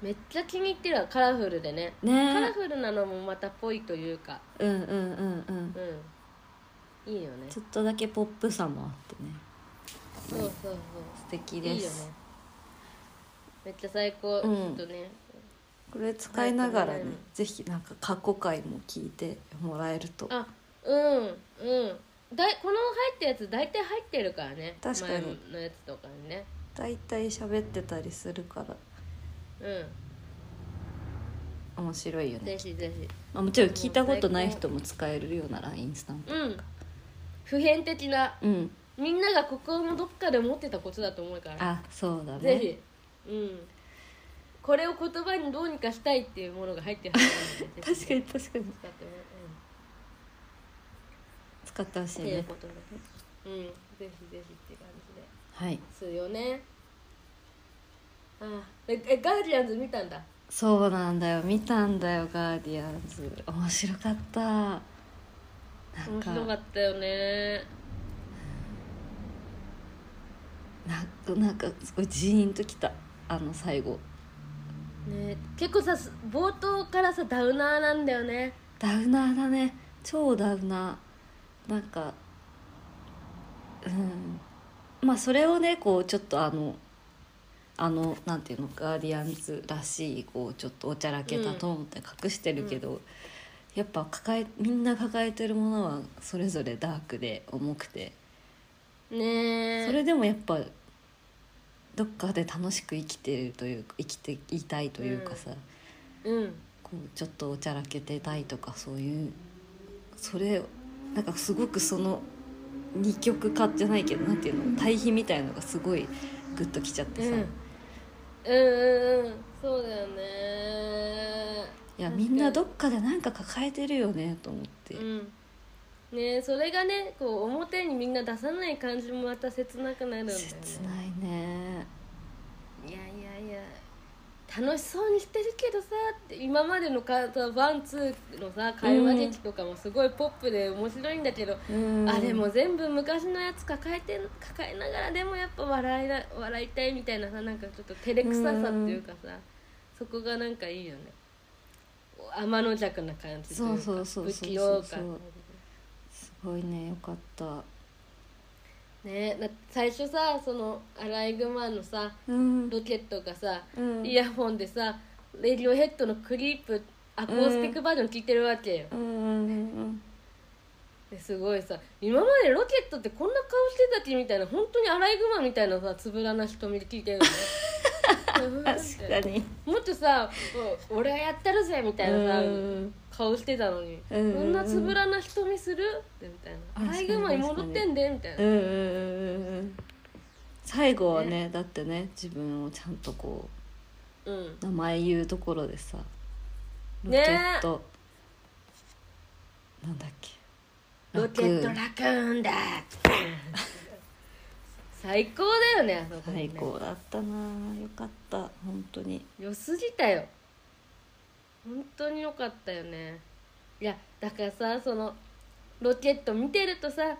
めっちゃ気に入ってるわカラフルでねカラねフルなのもまたぽいというかうんうんうんうん。うん。いいよね。ちょっとだけポップさもあってね。そうそうそう。素敵いいよね。ですめっちゃ最高、うん。ちょっとね。これ使いながらね、うんぜひなんか過去回も聞いてもらえると。あうんうん。だいこの入ったやつ大体入ってるからね。確かに。前のやつとかにね。大体喋ってたりするからう面白いよんね。ぜひぜひ。まあ、もちろん聞いたことない人も使えるような LINE スタンプうん。普遍的な。うん。みんなが心のどっかで思ってたことだと思うから。あそうだね。ぜひ。うん。これを言葉にどうにかしたいっていうものが入ってるはずなんで 確かに確かに。使っても使ってほしうん、いね。っていうことで。うん。ぜひぜひっていう感じで。はい。すよねあええガーディアンズ見たんだ？そうなんだよ。見たんだよガーディアンズ。面白かった。なん面か白かったよね。なんかなんかすごいジーンときた。あの最後。ね結構さ冒頭からさダウナーなんだよね。ダウナーだね。超ダウナー。なんかうん。まあそれをねこうちょっとあのあのなんていうのガーディアンズらしいこうちょっとおちゃらけたトーンって隠してるけど、やっぱ抱えみんな抱えてるものはそれぞれダークで重くて。ねそれでもやっぱどっかで楽しく生きてるというか生きていたいというかさ、うん。こうちょっとおちゃらけてたいとかそういうそれなんかすごくその二極化じゃないけどなんていうの対比みたいのがすごいグッときちゃってさ、うんうんうんうん。そうだよね。いやみんなどっかで何か抱えてるよねと思って、うん。ねそれがねこう表にみんな出さない感じもまた切なくなるんだよね。切ないね楽しそうにしてるけどさって今までのワンツーのさ会話劇とかもすごいポップで面白いんだけど、うん。あれも全部昔のやつ抱えて抱えながらでもやっぱ笑いな笑いたいみたいなさなんかちょっと照れくささっていうかさ、そこがなんかいいよね。天の弱な感じというかそうそうそうそう。不器用感。すごいねよかったねだ最初さそのアライグマのさうん。ロケットがさ、うん。イヤホンでさレディオヘッドのクリープアコースティックバージョン聞いてるわけよ、うん。うん。うん。ですごいさ今までロケットってこんな顔してたっけ？みたいな本当にアライグマみたいなさつぶらな瞳で聞いてるのね 確かに。もっとさお俺はやってるぜみたいなさ、うん。顔してたのに、うん。こんなつぶらな瞳する？みたいな。アライグマに戻ってんでみたいな、うんうんうんうん最後はねだってね自分をちゃんとこう名前言うところでさロケねット、なんだっけ？ロケット楽ラクーンだ 最高だよねあそこね。最高だったな。よかった。本当に。良すぎたよ。本当に良かったよね。いやだからさそのロケット見てるとさ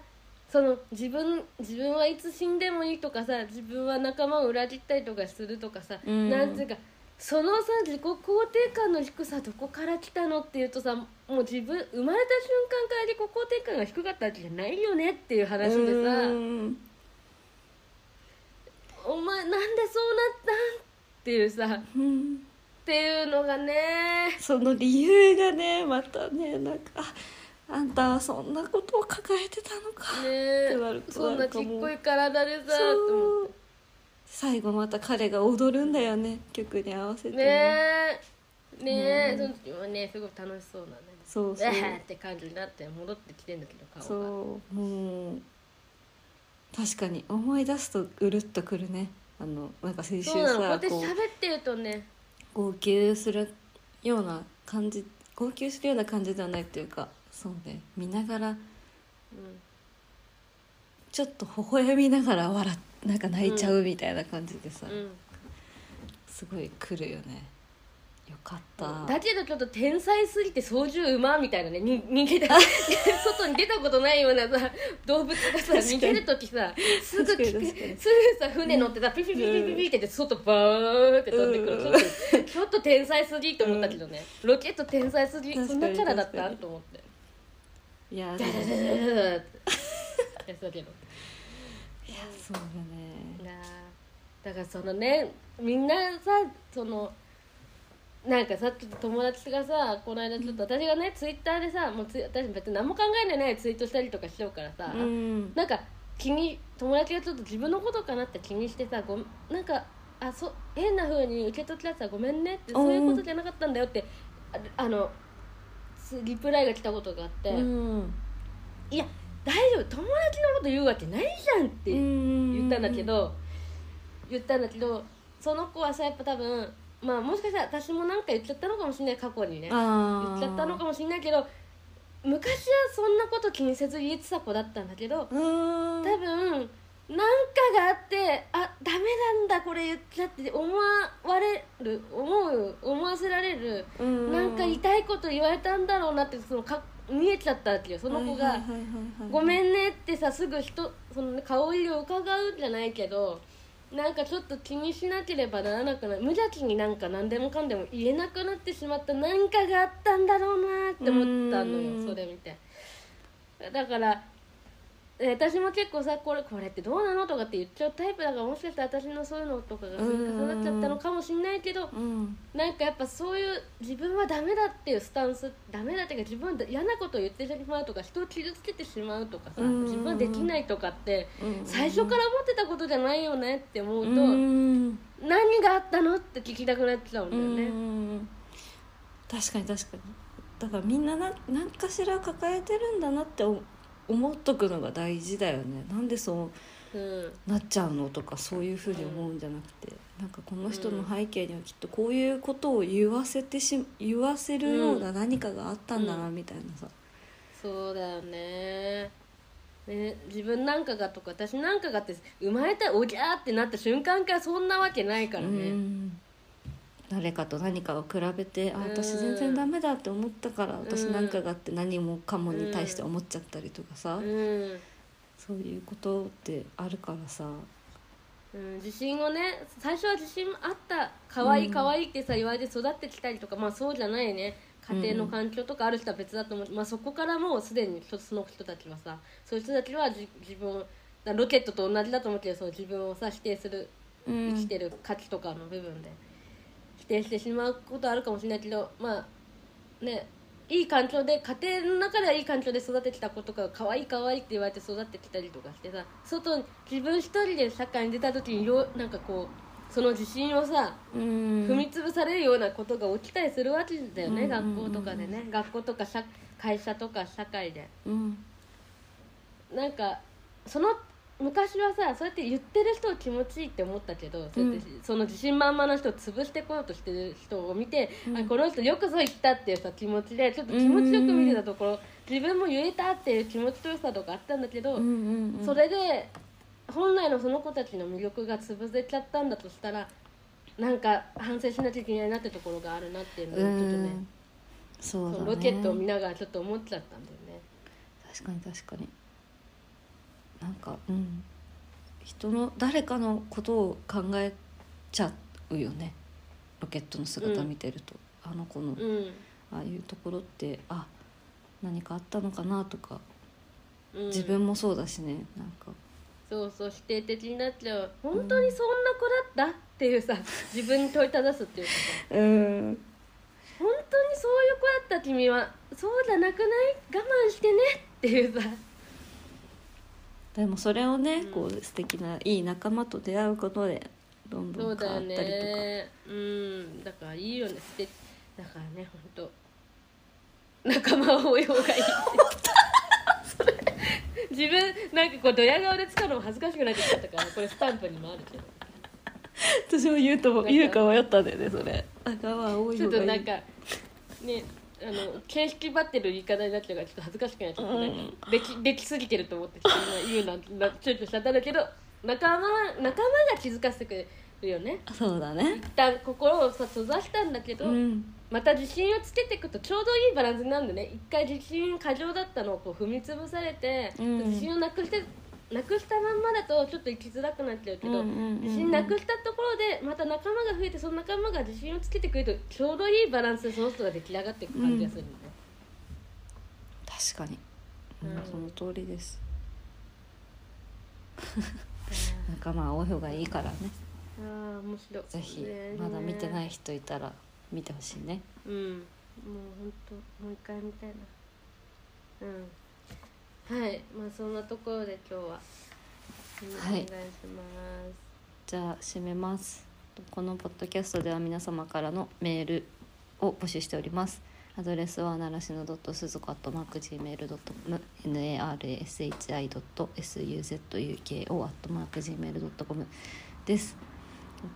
その自分自分はいつ死んでもいいとかさ自分は仲間を裏切ったりとかするとかさ、うん。なんていうかそのさ自己肯定感の低さどこから来たのっていうとさもう自分生まれた瞬間から自己肯定感が低かったわけじゃないよねっていう話でさ、うんお前なんでそうなったん？っていうさ。っうんていうのがね。その理由がねまたねなんかああんたはそんなことを抱えてたのか、ね。ってなるとそんなちっこい体でさと思そう最後また彼が踊るんだよね。曲に合わせてってね。えね。え、うん。その時はねすごい楽しそうなね。そうそう。え ーって感じになって戻ってきてんだけど顔が。そう。もう確かに。思い出すとうるっとくるね。あのなんか先週そうなの。こうやってさこう喋ってるとね。号泣するような感じ号泣するような感じではないっていうかそうね。見ながらうん。ちょっと微笑みながら笑っなんか泣いちゃうみたいな感じでさ、うん。すごい来るよねよかった。だけどちょっと天才すぎて操縦馬みたいなねに逃げた。外に出たことないようなさ動物がさ逃げる時さすぐすぐさ船乗ってさピピピピピピって外バーって飛んでくる、うん。ちょっと天才すぎと思ったけどね、ロケット天才すぎそんなキャラだったと思って。いやでダダダダダダって。やつだけど。やそうだね。なあだからそのねみんなさそのなんかさちょっと友達がさこの間ちょっと私がねツイッターでさもうツイ私別に何も考えないツイートしたりとかしようからさ、うん。なんか気に友達がちょっと自分のことかなって気にしてさごなんかあそ変な風に受け取っちゃってさごめんねってそういうことじゃなかったんだよってああのすリプライが来たことがあって、うん。いや大丈夫友達のこと言うわけないじゃんって言ったんだけど、言ったんだけどその子はさやっぱ多分まあもしかしたら私もなんか言っちゃったのかもしれない過去にね。あ言っちゃったのかもしれないけど昔はそんなこと気にせず言えてた子だったんだけど多分なんかがあってあダメなんだこれ言っちゃって思われる思う思わせられるうん。なんか痛いこと言われたんだろうなってそのか見えちゃったわけよ。その子がはいはいはいはいはい「ごめんね」ってさすぐ人その、ね、顔色を伺うじゃないけどなんかちょっと気にしなければならなくな無邪気になんか何でもかんでも言えなくなってしまった何かがあったんだろうなって思ったのうん。よそれ見て。だからえ私も結構さこれこれってどうなのとかって言っちゃうタイプだからもしかしたら私のそういうのとかが積み重なっちゃったのかもしれないけどうん。なんかやっぱそういう自分はダメだっていうスタンスダメだっていうか自分は嫌なことを言ってしまうとか人を傷つけてしまうとかさうん。自分はできないとかってうん。最初から思ってたことじゃないよねって思うとうん。何があったのって聞きたくなっちゃうんだうよね。ん。確かに確かに。だからみんなな何かしら抱えてるんだなって思思っとくのが大事だよね。なんでそううん。なっちゃうのとかそういうふうに思うんじゃなくて、なんかこの人の背景にはきっとこういうことを言わせてし言わせるような何かがあったんだなみたいなさ、そうだよね。ね自分なんかがとか私なんかがって生まれたらおぎゃーってなった瞬間からそんなわけないからうね。ん誰かと何かを比べてあうん。私全然ダメだって思ったから私うん。なんかがあって何もかもに対して思っちゃったりとかさ、うん。そういうことってあるからさ。うん、自信をね最初は自信あった可愛いうん。可愛いってさ言われて育ってきたりとかまあそうじゃないね。家庭の環境とかある人は別だと思う、まあ、そこからもうすでにその人たちはさそういう人たちはじ自分ロケットと同じだと思うけどそう自分をさ否定するうん。生きてる価値とかの部分で。否定してしまうことあるかもしれないけどまあねいい環境で家庭の中ではいい環境で育ててきた子とかが可愛い可愛いって言われて育ってきたりとかしてさ外に自分一人で社会に出た時によなんかこうその自信をさうん。踏み潰されるようなことが起きたりするわけだよね、うん。学校とかでね。学校とか社会社とか社会で。うん。なんかその昔はさそうやって言ってる人を気持ちいいって思ったけど、そうやってその自信満々な人を潰してこようとしてる人を見て、うん。あこの人よくぞ言ったっていうさ気持ちでちょっと気持ちよく見てたところ、自分も言えたっていう気持ちよさとかあったんだけど、うんうんうん。それで本来のその子たちの魅力が潰れちゃったんだとしたらなんか反省しなきゃいけないなってところがあるなっていうのをちょっとねうん。そうだね。ロケットを見ながらちょっと思っちゃったんだよね。確かに確かになんかうん。人の誰かのことを考えちゃうよね。ロケットの姿見てると、あの子の。うん。ああいうところってあ何かあったのかなとか。うん、自分もそうだしね。なんか。そうそう否定的になっちゃう。本当にそんな子だった？っていうさ 自分に問いただすっていうかさ。うん。本当にそういう子だった君はそうじゃなくない？我慢してね？っていうさでもそれをね、うん。こう素敵ないい仲間と出会うことでどんどん変わったりとか。ね。うん。だからいいよね。素敵だからね本当。仲間を追い。方がいい自分なんかこうドヤ顔で使うのも恥ずかしくなってきちゃったからこれスタンプにもあるけど。私も言うと言うか迷ったんだよねそれ。仲間多いちょ方がいい。っとなんかねあの形式ばってる言い方になっちゃうからちょっと恥ずかしくなっちゃって、なん。かできできすぎてると思って言うなちょっとしちゃったんだけど仲間仲間が気づかせてくれるよね。そうだね。一旦心をさ閉ざしたんだけど、うん。また自信をつけていくとちょうどいいバランスになるんだね。一回自信過剰だったのをこう踏み潰されて、うん。自信をなくしてなくしたまんまだとちょっと生きづらくなっちゃうけど、自信なくしたところでまた仲間が増えてその仲間が自信をつけてくれるとちょうどいいバランスでその人が出来上がっていく感じがするんだね、確かに、うんうんその通りです。仲間多い方がいいからね。ああ面白い。ぜひまだ見てないい人いたら見てほしいね。うん。もう本当もう一回見たいな。うんはいまあそんなところで今日は、お願いします。じゃあ締めます。このポッドキャストでは皆様からのメールを募集しております。アドレスはならしのドットすずこ gmail.com narashi.suzuko gmail.com です。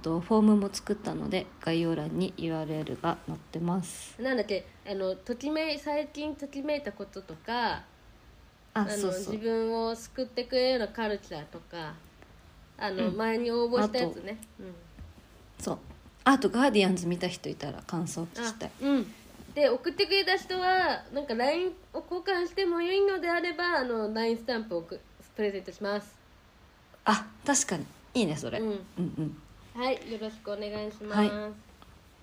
とフォームも作ったので概要欄に URL が載ってます。なんだっけ？あのときめい最近ときめいたこととかああのそうそう。自分を救ってくれるようなカルチャーとかあの、うん。前に応募したやつね、うん、そう。あとガーディアンズ見た人いたら感想聞きあたいうん。で送ってくれた人はなんか LINE を交換してもいいのであればあの LINE スタンプをくプレゼントします。あ確かに。いいねそれ、うん。うんうん。はいよろしくお願いします、はい。は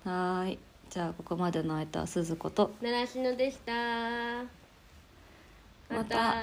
ーい。じゃあここまでの間は鈴子と。習志野でしたままた。